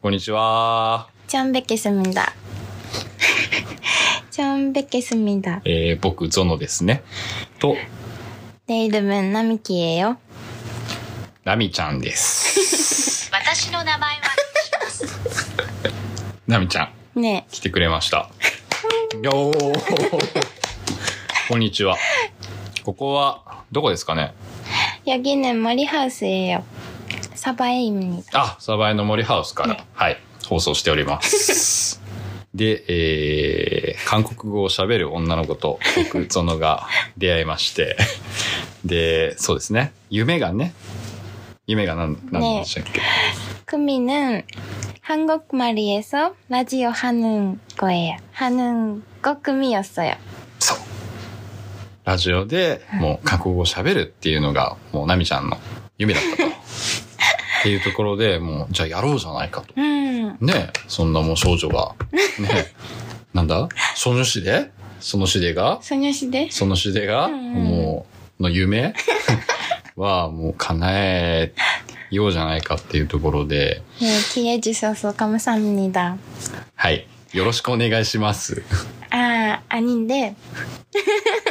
こんにちは。 처음 뵙겠습니다. 처음 뵙겠습니다. えー、僕、ゾノですね。と、 내 이름은 나미키예요. ナミちゃんです。私の名前はナミちゃん、 네, 来てくれました。よー。こんにちは。ここは、どこですかね 여기는 머리하우스예요. 사바에입니다. あ、サバイの森ハウスから、はい、放送しております。で、えー、韓国語を喋る女の子と僕、ゾノが出会いまして、で、そうですね、夢がね、夢が何、何でしたっけ、 크미는 한국말이에서 라디오 하는 거예요. 하는 거 금이었어요. そう。ラジオでもう韓国語を喋るっていうのが、もうナミちゃんの夢だったと。っていうところで、もう、じゃあやろうじゃないかと。 음, ねえそんなもう少女が、ねえなんだそのしでそのしでが 소녀시대? そのしでが、うんもう、の夢はもう叶えようじゃないかっていうところで、 네, 기회 주셔서 감사합니다. はい。よろしくお願いします。 아, 아닌데.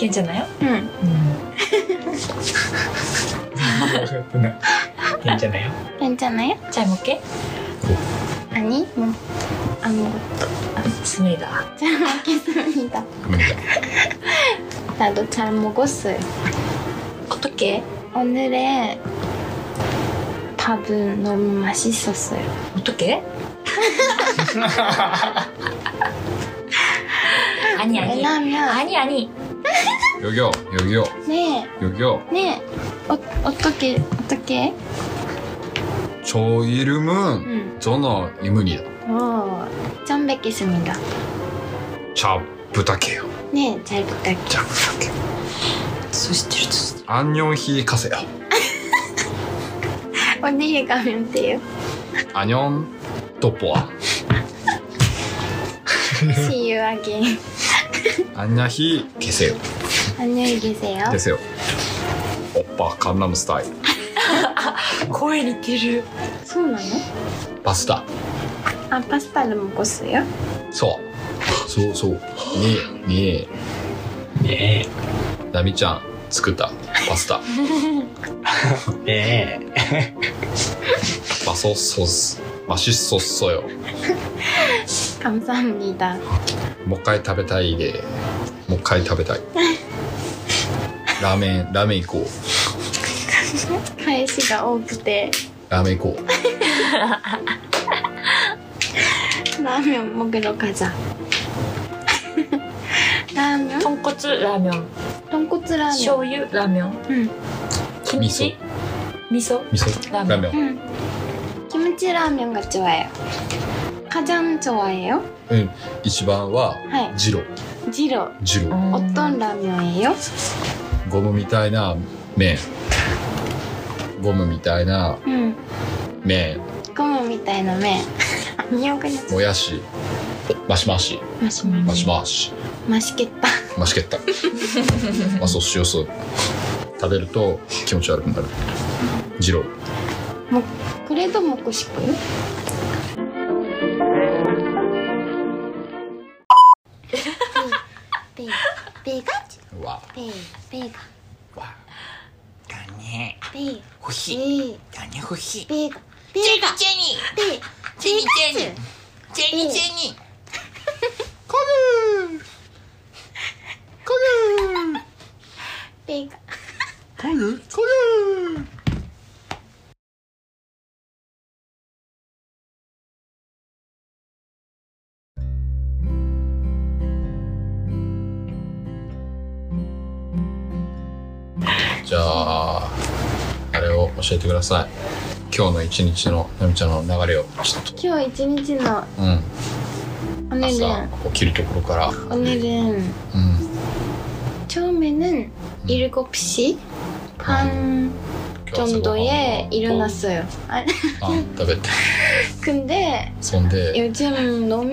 괜찮아요? 응. 음. 괜찮아요? 괜찮아요? 잘 먹게? 아니, 뭐 아무것도 아, 맞습니다. 잘 먹겠습니다. 나도 잘 먹었어요. 어떻게? 오늘의 밥은 너무 맛있었어요. 어떻게? 아니 아니. 왜냐면 아니 아니. 여기요, 여기요, 네, 여기요. 네. 어, 어떻게, 어떻게? 저 이름은 응. 저는 이문이다. 오, 처음 뵙겠습니다. 자, 부탁해요. 네, 잘 부탁해요. 자, 부탁해. そう知ってる知ってる 안녕히 가세요. 어디에 가면 돼요? 안녕, 또뽀아. See you again. 안녕히 계세요. 안녕히 계세요. 되세요. 오빠 강남 스타일. 声似てる 소나요? 파스타. 아, 파스타를 먹었어요? そう。そうそう。ねえ、ねねえ、ナミちゃん作ったパスタ。えねマソソス。マシソッソよ。 감사합니다. もう一回食べたいで。もう一回食べたい。 ラーメン、ラーメン行こう。返しが多くてラーメン行こう。ラーメン먹으러 가자. 라면?豚骨ラーメン 豚骨ラーメン. 醤油ラーメン 응. キムチ味噌味噌ラーメンラーメン。 응. 김치 라면가 좋아요. 가장 좋아해요? うん。一番は、 네. ジロ。 지로. ジロ。 어떤 라면이에요? ゴムみたいな麺。ゴムみたいなうん。ゴムみたいな麺。日本語もやし。マシマシ。マシマシ。マシケッパマシケッタ。マソシオス 食べると気持ち悪くなる。ジロークレドモコシクペペガチわ。ペイペイがわ。だね。ペイ。欲しい。だね欲しい。ペイがペイがジェニ。ージェニージェニ。ージェニージェニ。ーェじゃあ、あれを 教えてください今日の一日のなみちゃんの流れをちょっと今日一日のうんおねる朝ん起きるところからおねるんうん 처음에는 일곱 시 반 정도에 일어났어요. 아, あ食べて 근데 そんで 요즘 너무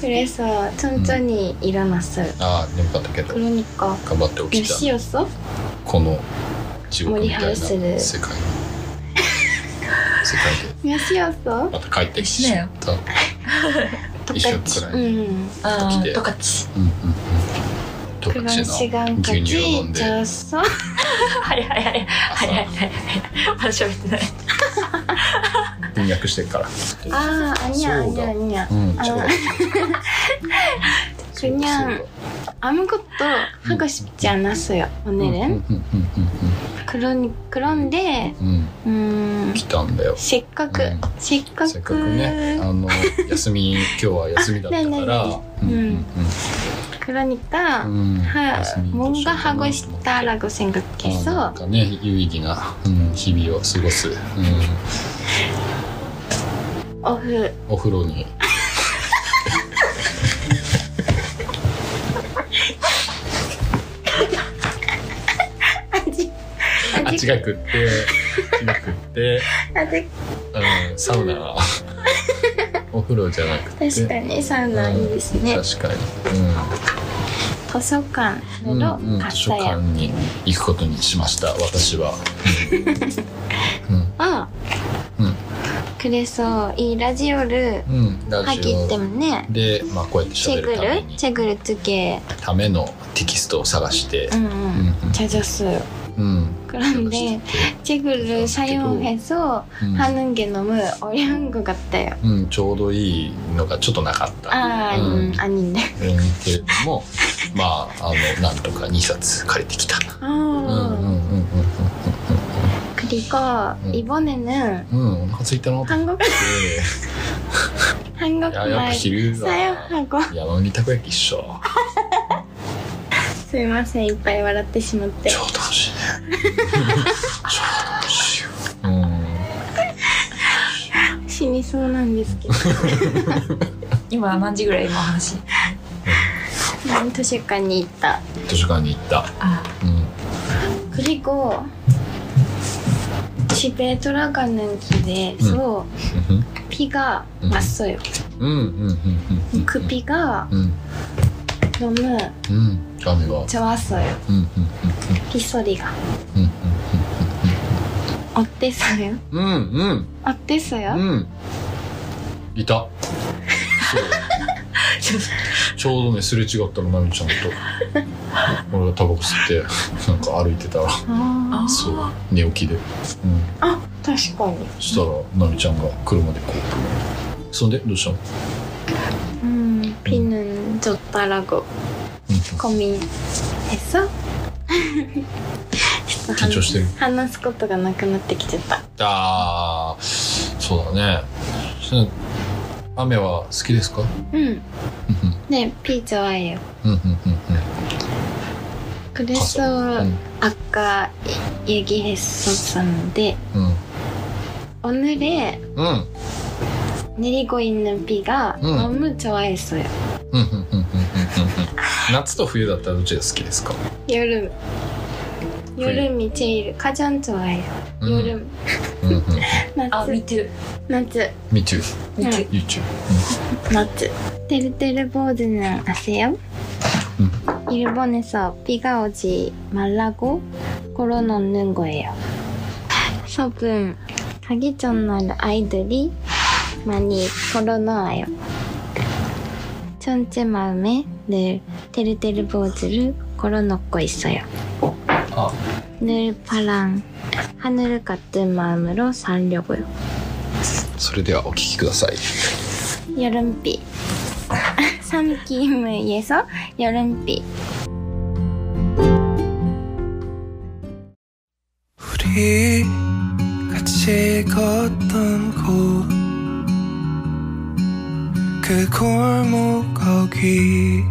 그래서 천천히 일어났어요. ああ眠かったけど 그러니까 頑張って 몇 起きた 시였어? この地獄みたいな森ハウスで世界世界で 몇 시였어? また帰ってきしなよた一緒くらいに 응. あ起きてー十勝うんうんうん十 그런 勝の 시간까지 牛乳を飲んで 잤어? はいはいはいはいはいはいはいまだ喋ってない 翻訳してるから 아 아니야 소우다. 아니야 아니야. うん、 아, ちょうど 그냥 아무것도 하고 싶지 않았어요 うんうん 오늘은. うんうんうん 그런 그런데 うんうん 음 来たんだよ せっかく、うんせっかくせっかくねあの休み今日は休みだったからねうんうん 그러니까 うんうん 하, 休み 뭔가 どうしようかな 하고 싶다라고 な 생각해서 んかね有意義な、うん、日々を過ごす、 お風お風呂に。あっちが食ってあっ食って。うんサウナ。お風呂じゃなくて。確かにサウナいいですね、うん、確かに、うん、図書館風、うんうん、図書館に行くことにしました私は、うん。그래서 이 라디오를 うん、ラジ 하기 オ 때문에 で、まあ、こうやって喋るため 책을 に 책을 두개 ためのテキストを探して、 음, うん 음, 찾았어요 うん、 그런데 책을 사용해서 うん、 하는 게 너무 어려운 것 같아요 うん、ちょうどいいのがちょっとなかった。 아 うん 음, 아닌데 うんけれども、まあ、あの、なんとか2冊借りてきた。 아, うんうんうん 그리고 음. 이번에는 うんうん。うん、お腹空いたのって。 한국 いや、やっぱ 한국말 昼は、 사용하고 山にたこ焼き一緒。 すいませんいっぱい笑ってしまって超楽しいね。超楽しいよ。うん。死にそうなんですけど今何時ぐらい今話うん図書館に行った図書館に行った。あ 음. 그리고 집에 돌아가는 길에서 음. 비가 음. 왔어요. 음, 그 비가 너무 좋았어요. 빗소리가. 어땠어요? 어땠어요? 있다. ちょうどねすれ違ったの奈美ちゃんと。俺がタバコ吸ってなんか歩いてたらそう寝起きで、うん、あ確かに。したら奈美ちゃんが車でこう。そんでどうしたの？うんピヌンちょったらごコミへそ 緊張してる。話すことがなくなってきちゃった。ああそうだね。そ雨は好きですか 응. 네, 비 좋아해요. うんうんうんうん。 그래서 응. 아까 얘기했었었는데 うん。 오늘의 うん。 내리고 있는 비가 응. 너무 좋아했어요. うんうんうんうんうんうん夏と冬だったらどっちが好きですか 여름. 여름이 제일 가장 좋아해요. 응. 여름. うんうん。 あ 夏. me too夏. Me too. me too You too.夏. 텔테르보드는 아세요? 응. 일본에서 비가 오지 말라고 걸어놓는 거예요. 서분 가기 전날 아이들이 많이 걸어놓아요. 전체 마음에 늘 테르테르보드를 걸어놓고 있어요. あ、 늘 파랑 하늘 같은 마음으로 살려고요. それではお聞きください。 여름비. 삼김을 위해서 여름비. 우리 같이 걷던 곳 그 골목 거기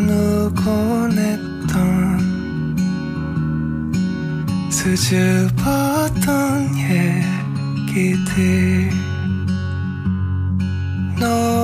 나누곤 했던 수줍었던 얘기들. 너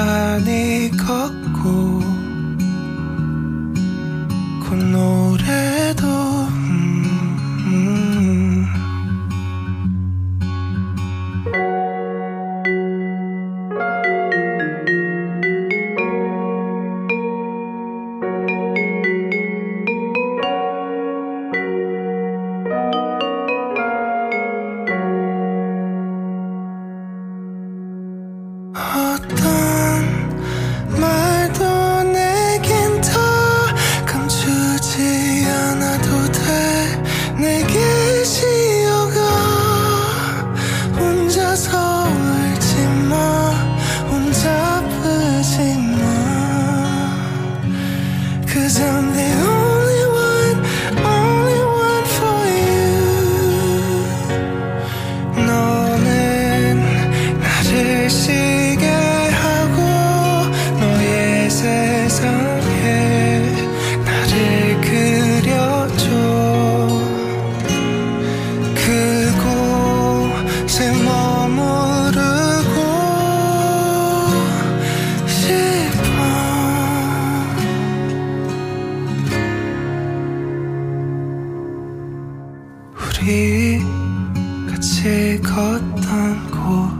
산이 걷 같이 걷던 곳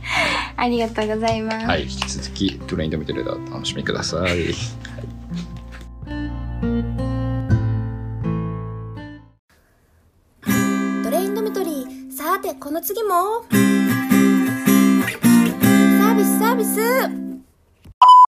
ありがとうございます。うはい引き続きトレインド見てるでお楽しみください。トレインドミトリー。さてこの次も？